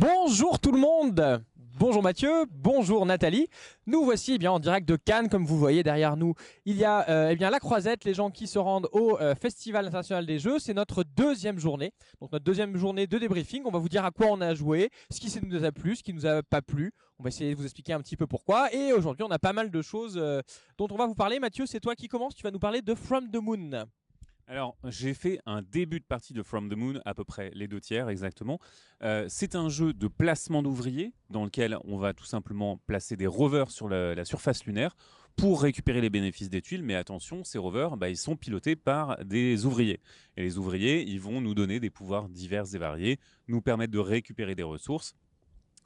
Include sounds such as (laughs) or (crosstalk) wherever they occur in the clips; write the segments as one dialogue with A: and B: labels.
A: Bonjour tout le monde Bonjour Mathieu, bonjour Nathalie. Nous voici eh bien en direct de Cannes, comme vous voyez derrière nous. Il y a euh, eh bien la Croisette, les gens qui se rendent au euh, Festival international des jeux. C'est notre deuxième journée, donc notre deuxième journée de débriefing. On va vous dire à quoi on a joué, ce qui nous a plu, ce qui nous a pas plu. On va essayer de vous expliquer un petit peu pourquoi. Et aujourd'hui, on a pas mal de choses euh, dont on va vous parler. Mathieu, c'est toi qui commence. Tu vas nous parler de From the Moon.
B: Alors, j'ai fait un début de partie de From the Moon, à peu près les deux tiers exactement. Euh, c'est un jeu de placement d'ouvriers dans lequel on va tout simplement placer des rovers sur la, surface lunaire pour récupérer les bénéfices des tuiles. Mais attention, ces rovers, bah, ils sont pilotés par des ouvriers. Et les ouvriers, ils vont nous donner des pouvoirs divers et variés, nous permettre de récupérer des ressources.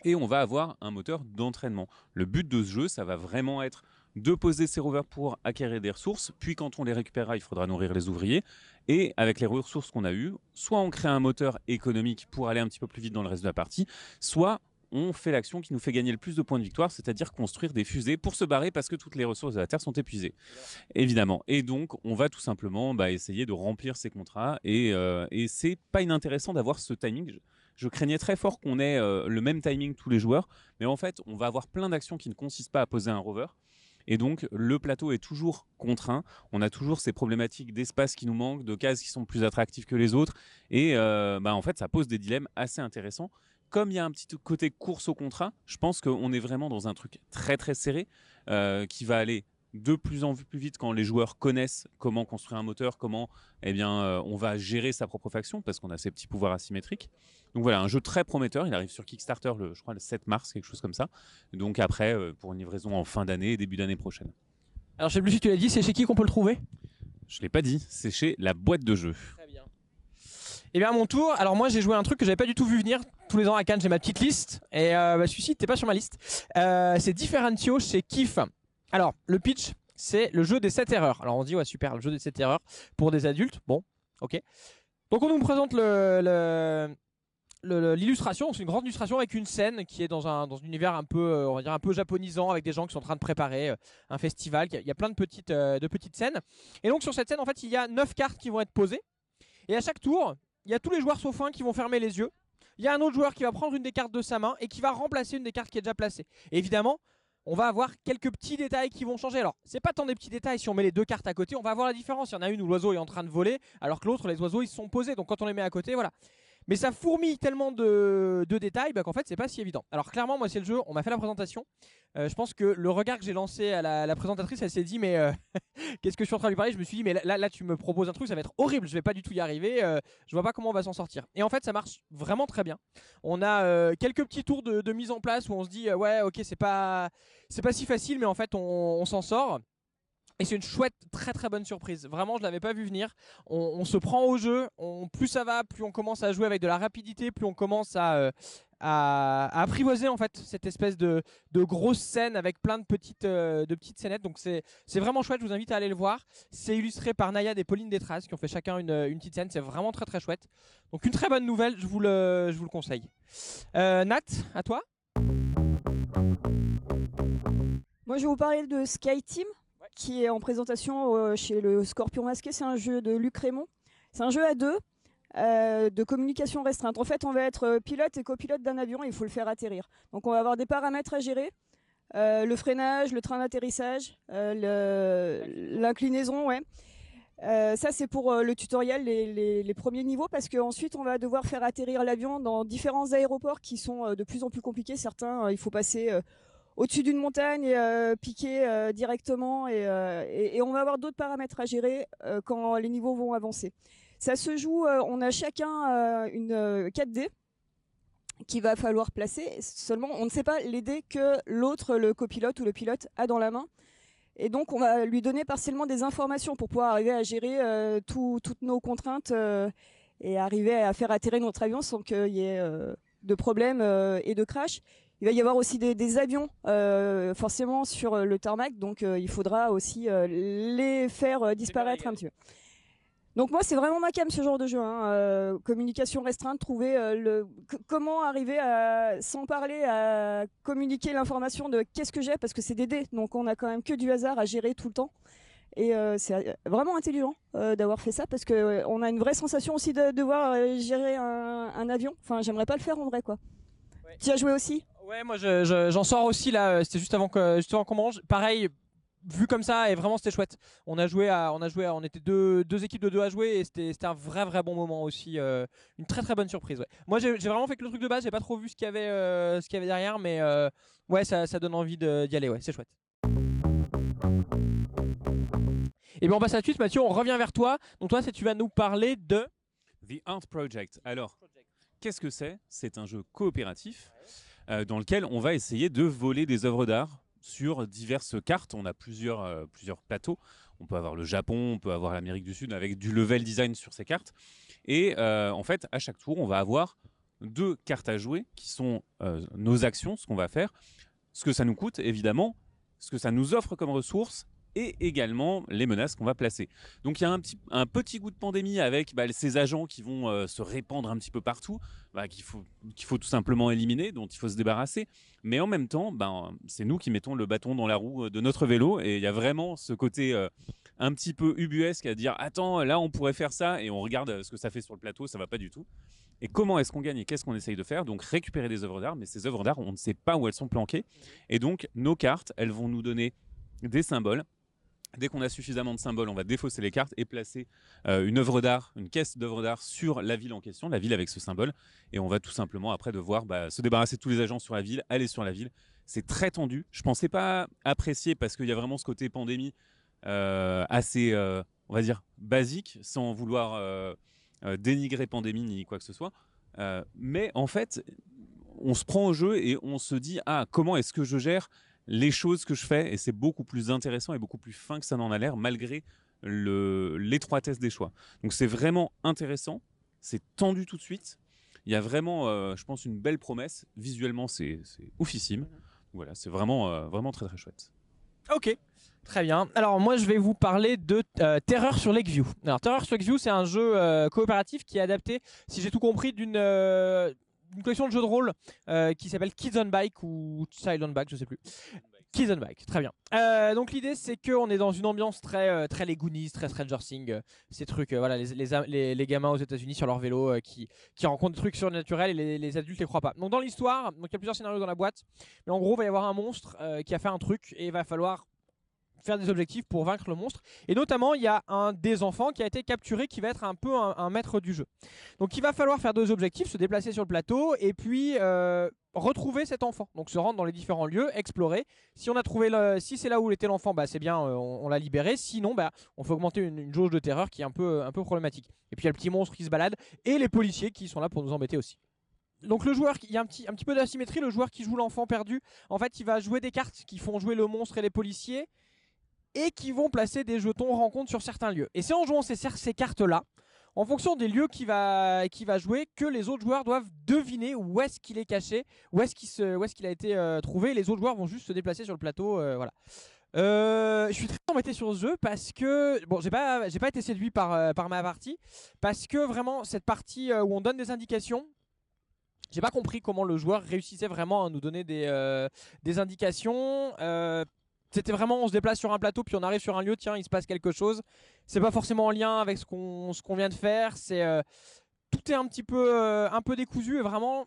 B: Et on va avoir un moteur d'entraînement. Le but de ce jeu, ça va vraiment être de poser ces rovers pour acquérir des ressources, puis quand on les récupérera, il faudra nourrir les ouvriers. Et avec les ressources qu'on a eues, soit on crée un moteur économique pour aller un petit peu plus vite dans le reste de la partie, soit on fait l'action qui nous fait gagner le plus de points de victoire, c'est-à-dire construire des fusées pour se barrer parce que toutes les ressources de la Terre sont épuisées. Évidemment. Et donc, on va tout simplement bah, essayer de remplir ces contrats. Et, euh, et c'est pas inintéressant d'avoir ce timing. Je, craignais très fort qu'on ait euh, le même timing tous les joueurs, mais en fait, on va avoir plein d'actions qui ne consistent pas à poser un rover, et donc, le plateau est toujours contraint. On a toujours ces problématiques d'espace qui nous manquent, de cases qui sont plus attractives que les autres. Et euh, bah, en fait, ça pose des dilemmes assez intéressants. Comme il y a un petit côté course au contrat, je pense qu'on est vraiment dans un truc très très serré euh, qui va aller de plus en plus vite quand les joueurs connaissent comment construire un moteur, comment eh bien, euh, on va gérer sa propre faction, parce qu'on a ces petits pouvoirs asymétriques. Donc voilà, un jeu très prometteur. Il arrive sur Kickstarter, le, je crois, le 7 mars, quelque chose comme ça. Donc après, euh, pour une livraison en fin d'année, début d'année prochaine.
A: Alors je sais plus si tu l'as dit, c'est chez qui qu'on peut le trouver?
B: Je l'ai pas dit, c'est chez la boîte de jeu.
A: Très bien. Et eh bien à mon tour, alors moi j'ai joué un truc que j'avais pas du tout vu venir. Tous les ans à Cannes j'ai ma petite liste et euh, bah, celui-ci n'était pas sur ma liste. Euh, c'est Differentio chez Kif. Alors le pitch, c'est le jeu des 7 erreurs. Alors on dit ouais super, le jeu des 7 erreurs pour des adultes. Bon, ok. Donc on nous présente l'illustration, c'est une grande illustration avec une scène qui est dans un, dans un univers un peu, euh, on va dire un peu japonisant, avec des gens qui sont en train de préparer euh, un festival. Il y a plein de petites, euh, de petites scènes. Et donc sur cette scène, en fait, il y a 9 cartes qui vont être posées. Et à chaque tour, il y a tous les joueurs sauf un qui vont fermer les yeux. Il y a un autre joueur qui va prendre une des cartes de sa main et qui va remplacer une des cartes qui est déjà placée. Et évidemment, on va avoir quelques petits détails qui vont changer. Alors, c'est pas tant des petits détails, si on met les deux cartes à côté, on va avoir la différence. Il y en a une où l'oiseau est en train de voler, alors que l'autre, les oiseaux, ils sont posés. Donc quand on les met à côté, voilà. Mais ça fourmille tellement de, détails bah, qu'en fait c'est pas si évident. Alors clairement moi c'est le jeu, on m'a fait la présentation. Euh, je pense que le regard que j'ai lancé à la, présentatrice, elle s'est dit mais euh, (laughs) qu'est-ce que je suis en train de lui parler? Je me suis dit mais là, là tu me proposes un truc, ça va être horrible, je vais pas du tout y arriver, euh, je vois pas comment on va s'en sortir. Et en fait ça marche vraiment très bien. On a quelques petits tours de, mise en place où on se dit ouais ok c'est pas c'est pas si facile mais en fait on s'en sort. Et c'est une chouette, très très bonne surprise. Vraiment, je l'avais pas vu venir. On, se prend au jeu. Plus ça va, plus on commence à jouer avec de la rapidité, plus on commence à, euh, apprivoiser en fait cette espèce de, grosse scène avec plein de petites, euh, de petites scénettes. Donc c'est vraiment chouette. Je vous invite à aller le voir. C'est illustré par Nayad et Pauline Détras qui ont fait chacun une, une petite scène. C'est vraiment très très chouette. Donc une très bonne nouvelle. Je vous le, je vous le conseille. Euh, Nat, à toi.
C: Moi, je vais vous parler de Sky Team qui est en présentation euh, chez le Scorpion Masqué. C'est un jeu de Luc Raymond. C'est un jeu à deux. Euh, de communication restreinte. En fait, on va être euh, pilote et copilote d'un avion et il faut le faire atterrir. Donc, on va avoir des paramètres à gérer. le freinage, le train d'atterrissage, l'inclinaison, ouais. ça, c'est pour le tutoriel, les, les, premiers niveaux, parce qu'ensuite, on va devoir faire atterrir l'avion dans différents aéroports qui sont de plus en plus compliqués. Certains, il faut passer au-dessus d'une montagne et euh, piquer euh, directement euh, et, on va avoir d'autres paramètres à gérer quand les niveaux vont avancer. Ça se joue, on a chacun une 4D qu'il va falloir placer. Seulement, on ne sait pas les dés que l'autre, le copilote ou le pilote, a dans la main. Et donc, on va lui donner partiellement des informations pour pouvoir arriver à gérer toutes nos contraintes et arriver à faire atterrir notre avion sans qu'il y ait de problèmes et de crash. Il va y avoir aussi des, avions euh, forcément sur euh, le tarmac, donc euh, il faudra aussi les faire disparaître un petit peu. Donc moi c'est vraiment ma cam ce genre de jeu, hein. communication restreinte, trouver le comment arriver à sans parler à communiquer l'information de qu'est-ce que j'ai parce que c'est des dés, donc on a quand même que du hasard à gérer tout le temps. Et c'est vraiment intelligent d'avoir fait ça parce que on a une vraie sensation aussi de devoir gérer un, un avion. Enfin, j'aimerais pas le faire en vrai, quoi. Tu as joué aussi?
A: Ouais, moi je- je- j'en sors aussi là. euh, C'était juste avant que juste avant qu'on mange. Pareil, vu comme ça et vraiment c'était chouette. On a joué à, on a joué, à- on était deux, deux équipes de deux à jouer et c'était un vrai vrai bon moment aussi. euh, une très très bonne surprise. Ouais. Moi j'ai vraiment fait que le truc de base. J'ai pas trop vu ce qu'il y avait euh, ce qu'il y avait derrière, mais euh, ouais ça, ça donne envie d'y aller. Ouais, c'est chouette. Et bien on passe à la suite, Mathieu. On revient vers toi. Donc toi, c'est tu vas nous parler de.
B: The Art Project. Alors, qu'est-ce que c'est? C'est un jeu coopératif dans lequel on va essayer de voler des œuvres d'art sur diverses cartes. On a plusieurs, euh, plusieurs plateaux. On peut avoir le Japon, on peut avoir l'Amérique du Sud avec du level design sur ces cartes. Et euh, en fait, à chaque tour, on va avoir deux cartes à jouer qui sont euh, nos actions, ce qu'on va faire, ce que ça nous coûte évidemment, ce que ça nous offre comme ressources et également les menaces qu'on va placer. Donc il y a un petit, un petit goût de pandémie avec bah, ces agents qui vont euh, se répandre un petit peu partout, bah, qu'il faut, qu'il faut tout simplement éliminer, dont il faut se débarrasser. Mais en même temps, ben, c'est nous qui mettons le bâton dans la roue de notre vélo et il y a vraiment ce côté euh, un petit peu ubuesque à dire attends, là on pourrait faire ça et on regarde euh, ce que ça fait sur le plateau, ça va pas du tout. Et comment est-ce qu'on gagne et qu'est-ce qu'on essaye de faire? Donc récupérer des œuvres d'art, mais ces œuvres d'art, on ne sait pas où elles sont planquées. Et donc nos cartes, elles vont nous donner des symboles. Dès qu'on a suffisamment de symboles, on va défausser les cartes et placer euh, une œuvre d'art, une caisse d'œuvres d'art sur la ville en question, la ville avec ce symbole. Et on va tout simplement après devoir bah, se débarrasser de tous les agents sur la ville, aller sur la ville. C'est très tendu. Je pensais pas apprécier parce qu'il y a vraiment ce côté pandémie euh, assez, euh, on va dire, basique, sans vouloir dénigrer pandémie ni quoi que ce soit. Mais en fait, on se prend au jeu et on se dit ah comment est-ce que je gère les choses que je fais et c'est beaucoup plus intéressant et beaucoup plus fin que ça n'en a l'air malgré l'étroitesse des choix. Donc c'est vraiment intéressant, c'est tendu tout de suite. Il y a vraiment, euh, je pense, une belle promesse. Visuellement, c'est c'est oufissime. Voilà, c'est vraiment, euh, vraiment très très chouette.
A: Ok, très bien. Alors moi je vais vous parler de euh, Terreur sur Lakeview. Alors Terreur sur Lakeview c'est un jeu euh, coopératif qui est adapté, si j'ai tout compris, d'une euh, d'une collection de jeux de rôle euh, qui s'appelle Kids on Bike ou Child on Bike, je sais plus. Kids on Bike, très bien. Euh, donc l'idée c'est qu'on est dans une ambiance très euh, très les Goonies, très Stranger Things, ces trucs, voilà, les, les, les- gamins aux États-Unis sur leur vélo qui, qui rencontrent des trucs surnaturels et les, les adultes les croient pas. Donc dans l'histoire, donc il y a plusieurs scénarios dans la boîte, mais en gros il va y avoir un monstre qui a fait un truc et il va falloir faire des objectifs pour vaincre le monstre. Et notamment, il y a un des enfants qui a été capturé qui va être un peu un, maître du jeu. Donc il va falloir faire deux objectifs, se déplacer sur le plateau et puis euh, retrouver cet enfant. Donc se rendre dans les différents lieux, explorer. Si on a trouvé si c'est là où était l'enfant, bah c'est bien, euh, on, on l'a libéré. Sinon, bah on fait augmenter une, une jauge de terreur qui est un peu, un peu problématique. Et puis il y a le petit monstre qui se balade et les policiers qui sont là pour nous embêter aussi. Donc le joueur, il y a un petit, un petit peu d'asymétrie. Le joueur qui joue l'enfant perdu, en fait, il va jouer des cartes qui font jouer le monstre et les policiers et qui vont placer des jetons rencontres sur certains lieux. Et c'est en jouant ces, cartes-là, en fonction des lieux qu'il va, qu'il va jouer, que les autres joueurs doivent deviner où est-ce qu'il est caché, où est-ce qu'il, qu'il a été euh, trouvé. Les autres joueurs vont juste se déplacer sur le plateau. euh, voilà. Euh, je suis très embêté sur ce jeu parce que bon, j'ai pas, j'ai pas été séduit par, par ma partie parce que vraiment cette partie où on donne des indications, j'ai pas compris comment le joueur réussissait vraiment à nous donner des, des indications. Euh, c'était vraiment on se déplace sur un plateau puis on arrive sur un lieu, tiens, il se passe quelque chose. C'est pas forcément en lien avec ce qu'on vient de faire. C'est euh, tout est un petit peu euh, un peu décousu et vraiment.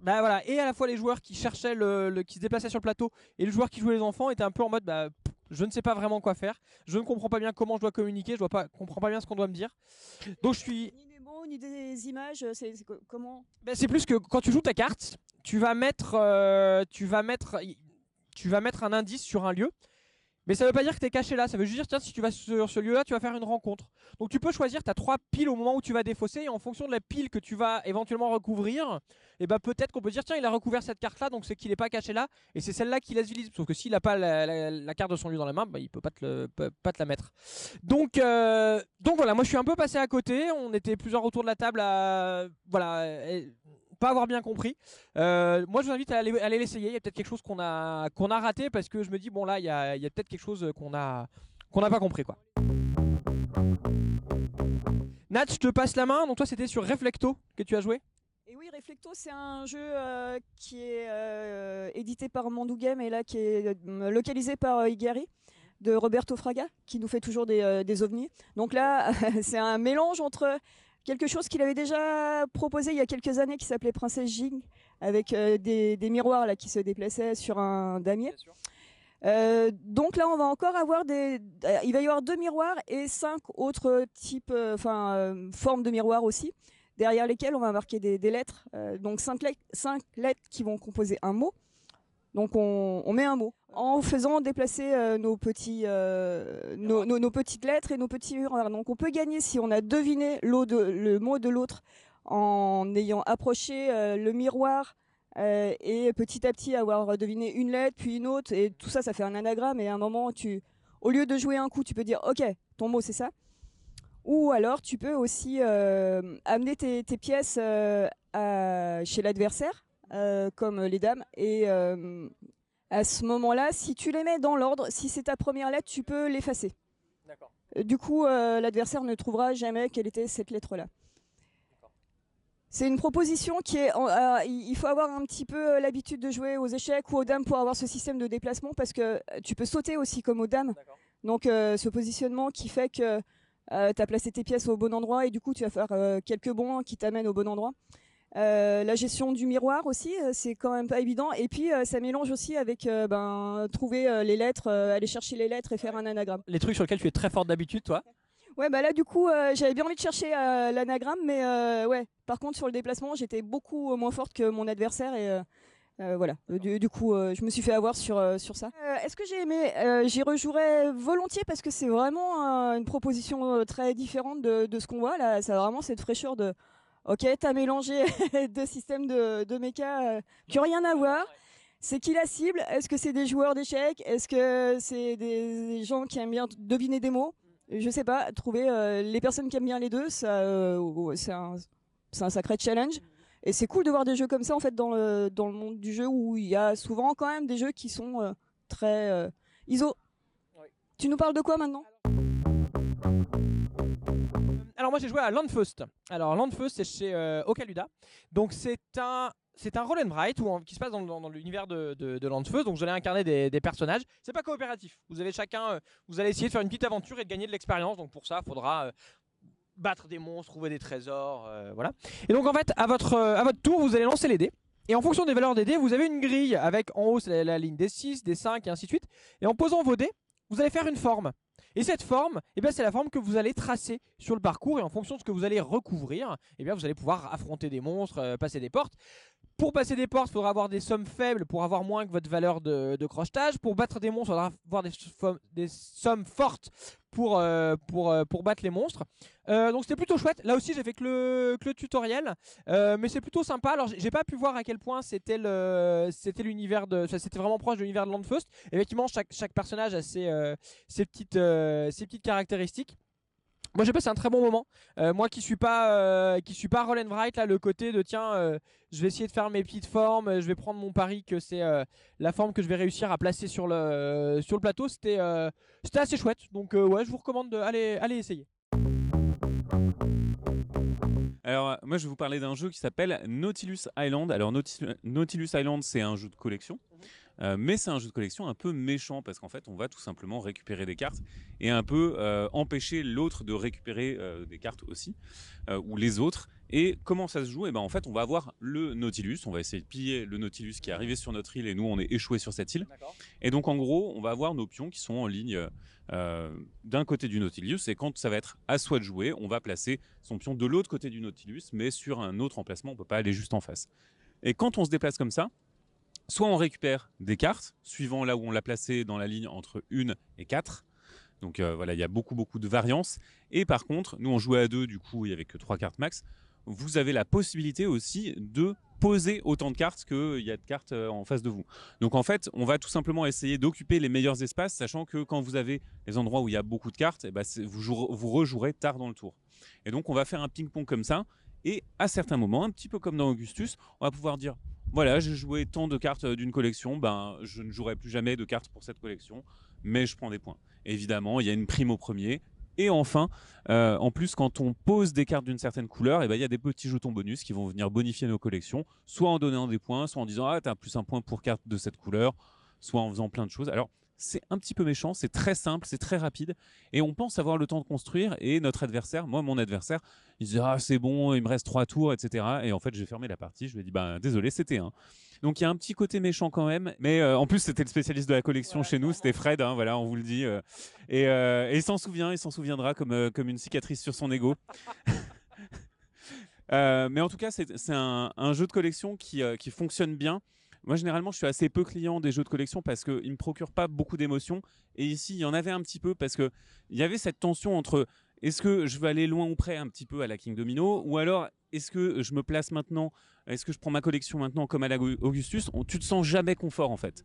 A: Bah voilà, et à la fois les joueurs qui cherchaient le, le- qui se déplaçaient sur le plateau et le joueur qui jouait les enfants étaient un peu en mode bah je ne sais pas vraiment quoi faire, je ne comprends pas bien comment je dois communiquer, je dois pas comprends pas bien ce qu'on doit me dire. Donc je suis
C: Ni des mots, ni des images, c'est c'est co- comment?
A: Ben, c'est plus que quand tu joues ta carte, tu vas mettre, euh, tu vas mettre, tu vas mettre un indice sur un lieu. Mais ça veut pas dire que tu es caché là, ça veut juste dire tiens si tu vas sur ce lieu-là, tu vas faire une rencontre. Donc tu peux choisir, tu as trois piles au moment où tu vas défausser et en fonction de la pile que tu vas éventuellement recouvrir, ben peut-être qu'on peut dire tiens il a recouvert cette carte-là donc c'est qu'il n'est pas caché là et c'est celle-là qui laisse visible. Sauf que s'il n'a pas la, carte de son lieu dans la main, bah, il peut pas peut pas te la mettre. Donc, euh, donc voilà, moi je suis un peu passé à côté. On était plusieurs autour de la table à voilà, pas avoir bien compris. Euh, moi je vous invite à aller, l'essayer. Il y a peut-être quelque chose qu'on a, qu'on a raté parce que je me dis bon là il y a, peut-être quelque chose qu'on a, qu'on n'a pas compris quoi. Nat, je te passe la main. Donc toi c'était sur Reflecto que tu as joué.
C: Et oui, Reflecto, c'est un jeu euh, qui est euh, édité par Mandou Game et là qui est localisé par Igari de Roberto Fraga, qui nous fait toujours des ovnis. Donc là, (laughs) c'est un mélange entre quelque chose qu'il avait déjà proposé il y a quelques années qui s'appelait Princesse Jing, avec des, des, miroirs là qui se déplaçaient sur un damier. Euh, donc là, on va encore avoir des. Il va y avoir deux miroirs et cinq autres types, euh, enfin euh, formes de miroirs aussi, derrière lesquels on va marquer des, lettres. donc cinq, cinq, lettres qui vont composer un mot. Donc on, met un mot en faisant déplacer nos petits, nos, nos, petites lettres et nos petits miroirs. Donc on peut gagner si on a deviné le mot de l'autre en ayant approché le miroir euh, et petit à petit avoir deviné une lettre, puis une autre, et tout ça, ça fait un anagramme, et à un moment, tu, au lieu de jouer un coup, tu peux dire, ok, ton mot c'est ça. Ou alors, tu peux aussi euh, amener tes, pièces euh, chez l'adversaire, comme les dames, et à ce moment-là, si tu les mets dans l'ordre, si c'est ta première lettre, tu peux l'effacer. Du coup, l'adversaire ne trouvera jamais quelle était cette lettre-là. C'est une proposition qui est. Euh, il faut avoir un petit peu euh, l'habitude de jouer aux échecs ou aux dames pour avoir ce système de déplacement parce que euh, tu peux sauter aussi comme aux dames. Donc ce positionnement qui fait que tu as placé tes pièces au bon endroit et du coup tu vas faire quelques bons qui t'amènent au bon endroit. La gestion du miroir aussi, c'est quand même pas évident. Et puis ça mélange aussi avec ben, trouver les lettres, aller chercher les lettres et faire un anagramme.
A: Les trucs sur lesquels tu es très forte d'habitude, toi?
C: Ouais, bah là, du coup, euh, j'avais bien envie de chercher euh, l'anagramme, mais euh, ouais. Par contre, sur le déplacement, j'étais beaucoup moins forte que mon adversaire et. voilà. Du, coup, je me suis fait avoir sur, sur ça. Est-ce que j'ai aimé J'y rejouerais volontiers parce que c'est vraiment une proposition très différente de, de ce qu'on voit. Là, ça a vraiment cette fraîcheur de Ok, t'as mélangé (laughs) deux systèmes de, de méca qui n'ont rien à voir. C'est qui la cible? Est-ce que c'est des joueurs d'échecs? Est-ce que c'est des gens qui aiment bien deviner des mots? Je sais pas, trouver euh, les personnes qui aiment bien les deux, ça, euh, c'est un, un, sacré challenge. Et c'est cool de voir des jeux comme ça en fait dans le, dans le monde du jeu où il y a souvent quand même des jeux qui sont euh, très ISO. Tu nous parles de quoi maintenant?
A: Alors moi j'ai joué à Landfust. Alors Landfust c'est chez Okaluda. Donc c'est un c'est un roll and write qui se passe dans, l'univers de, de, Landfeuse. Donc vous allez incarner des, des personnages. C'est pas coopératif. Vous avez chacun, euh, vous allez essayer de faire une petite aventure et de gagner de l'expérience. Donc pour ça, il faudra euh, battre des monstres, trouver des trésors, euh, voilà. Et donc en fait, à votre, à votre tour, vous allez lancer les dés. Et en fonction des valeurs des dés, vous avez une grille avec en haut c'est la, ligne des 6, des 5 et ainsi de suite. Et en posant vos dés, vous allez faire une forme. Et cette forme, eh c'est la forme que vous allez tracer sur le parcours et en fonction de ce que vous allez recouvrir, eh vous allez pouvoir affronter des monstres, passer des portes. Pour passer des portes, il faudra avoir des sommes faibles pour avoir moins que votre valeur de, crochetage. Pour battre des monstres, il faudra avoir des, sommes fortes pour, euh, euh, battre les monstres. Euh, donc c'était plutôt chouette. Là aussi, j'ai fait que le, tutoriel, mais c'est plutôt sympa. Alors j'ai pas pu voir à quel point c'était l'univers de, c'était vraiment proche de l'univers de Landfust. Effectivement, chaque, chaque personnage a ses, ses ses petites caractéristiques. Moi j'ai passé un très bon moment. Euh, moi qui suis pas euh, qui suis pas roll write là, le côté de tiens, euh, je vais essayer de faire mes petites formes, je vais prendre mon pari que c'est la forme que je vais réussir à placer sur le sur le plateau. C'était c'était assez chouette. Donc ouais, je vous recommande d'aller aller essayer.
B: Alors, moi, je vais vous parler d'un jeu qui s'appelle Nautilus Island. Alors, Nautilus Island, c'est un jeu de collection. Euh, mais c'est un jeu de collection un peu méchant parce qu'en fait, on va tout simplement récupérer des cartes et un peu euh, empêcher l'autre de récupérer euh, des cartes aussi, ou les autres. Et comment ça se joue? Et eh ben en fait, on va avoir le Nautilus, on va essayer de piller le Nautilus qui est arrivé sur notre île et nous, on est échoué sur cette île. Et donc, en gros, on va avoir nos pions qui sont en ligne d'un côté du Nautilus. Et quand ça va être à soi de jouer, on va placer son pion de l'autre côté du Nautilus, mais sur un autre emplacement. On peut pas aller juste en face. Et quand on se déplace comme ça, soit on récupère des cartes, suivant là où on l'a placé dans la ligne entre 1 et 4. Donc euh, voilà, il y a beaucoup beaucoup de variance. Et par contre, nous on jouait à deux, du coup il n'y avait que 3 cartes max. Vous avez la possibilité aussi de poser autant de cartes qu'il y a de cartes euh, en face de vous. Donc en fait, on va tout simplement essayer d'occuper les meilleurs espaces, sachant que quand vous avez les endroits où il y a beaucoup de cartes, eh ben, vous, vous rejouerez tard dans le tour. Et donc on va faire un ping-pong comme ça. Et à certains moments, un petit peu comme dans Augustus, on va pouvoir dire voilà, j'ai joué tant de cartes euh, d'une collection, ben je ne jouerai plus jamais de cartes pour cette collection, mais je prends des points. Évidemment, il y a une prime au premier. Et enfin, euh, en plus, quand on pose des cartes d'une certaine couleur, eh ben, il y a des petits jetons bonus qui vont venir bonifier nos collections, soit en donnant des points, soit en disant ah t'as plus un point pour carte de cette couleur, soit en faisant plein de choses. Alors c'est un petit peu méchant, c'est très simple, c'est très rapide, et on pense avoir le temps de construire, et notre adversaire, moi mon adversaire, il se dit ah c'est bon, il me reste trois tours, etc. Et en fait j'ai fermé la partie, je lui ai dit bah désolé c'était un. Donc il y a un petit côté méchant quand même, mais euh, en plus c'était le spécialiste de la collection chez nous, c'était Fred, hein, voilà on vous le dit, euh. et, euh, et, il s'en souvient, il s'en souviendra comme, comme une cicatrice sur son ego. (laughs) mais en tout cas c'est un, un, jeu de collection qui, qui fonctionne bien. Moi, généralement, je suis assez peu client des jeux de collection parce qu'ils ne me procurent pas beaucoup d'émotions. Et ici, il y en avait un petit peu parce qu'il y avait cette tension entre est-ce que je veux aller loin ou près un petit peu à la King Domino ou alors est-ce que je me place maintenant Est-ce que je prends ma collection maintenant comme à la Augustus? Tu te sens jamais confort en fait.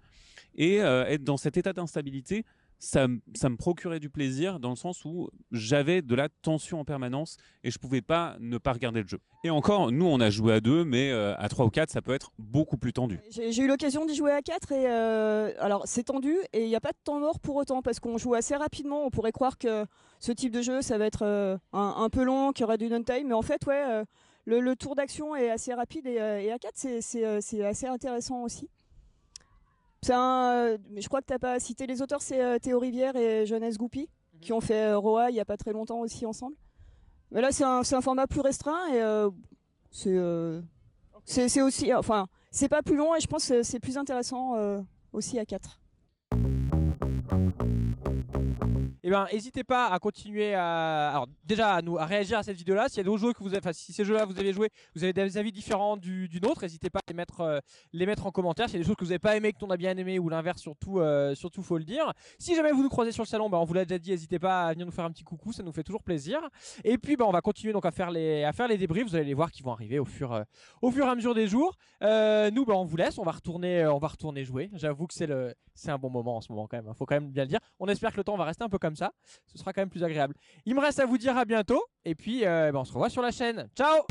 B: Et euh, être dans cet état d'instabilité, ça, me procurait du plaisir dans le sens où j'avais de la tension en permanence et je pouvais pas ne pas regarder le jeu. Et encore, nous on a joué à deux, mais euh, à trois ou quatre, ça peut être beaucoup plus tendu.
C: J'ai eu l'occasion d'y jouer à quatre et euh, alors c'est tendu et il n'y a pas de temps mort pour autant parce qu'on joue assez rapidement. On pourrait croire que ce type de jeu ça va être euh, un, peu long, qu'il y aura du non-time, mais en fait ouais, le, tour d'action est assez rapide et, à 4 c'est assez intéressant aussi. Un, je crois que tu n'as pas cité les auteurs, c'est euh, Théo Rivière et Jeunesse Goupy, mhm. qui ont fait euh, Roa il n'y a pas très longtemps aussi ensemble. Mais là, c'est un, un, format plus restreint et euh, c'est aussi. Enfin, c'est pas plus long et je pense que c'est plus intéressant aussi à 4.
A: Eh ben, n'hésitez pas à continuer à, déjà à réagir à cette vidéo-là. S'il y jeux que vous avez, enfin, si ces jeux-là vous avez joué, vous avez des avis différents du, nôtre, n'hésitez pas à les mettre, euh, les mettre en commentaire. S'il y a des choses que vous n'avez pas aimé, que on a bien aimé, ou l'inverse, surtout, euh, surtout faut le dire. Si jamais vous nous croisez sur le salon, ben, on vous l'a déjà dit, n'hésitez pas à venir nous faire un petit coucou, ça nous fait toujours plaisir. Et puis, ben, on va continuer donc à faire les, à débriefs. Vous allez les voir qui vont arriver au fur, euh, au fur et à mesure des jours. nous, ben, on vous laisse, on va retourner, on va retourner jouer. J'avoue que c'est un bon moment en ce moment quand même. Hein. faut quand même bien le dire. On espère que le temps va rester un peu ça. Ce sera quand même plus agréable. Il me reste à vous dire à bientôt. Et puis, euh, ben, on se revoit sur la chaîne. Ciao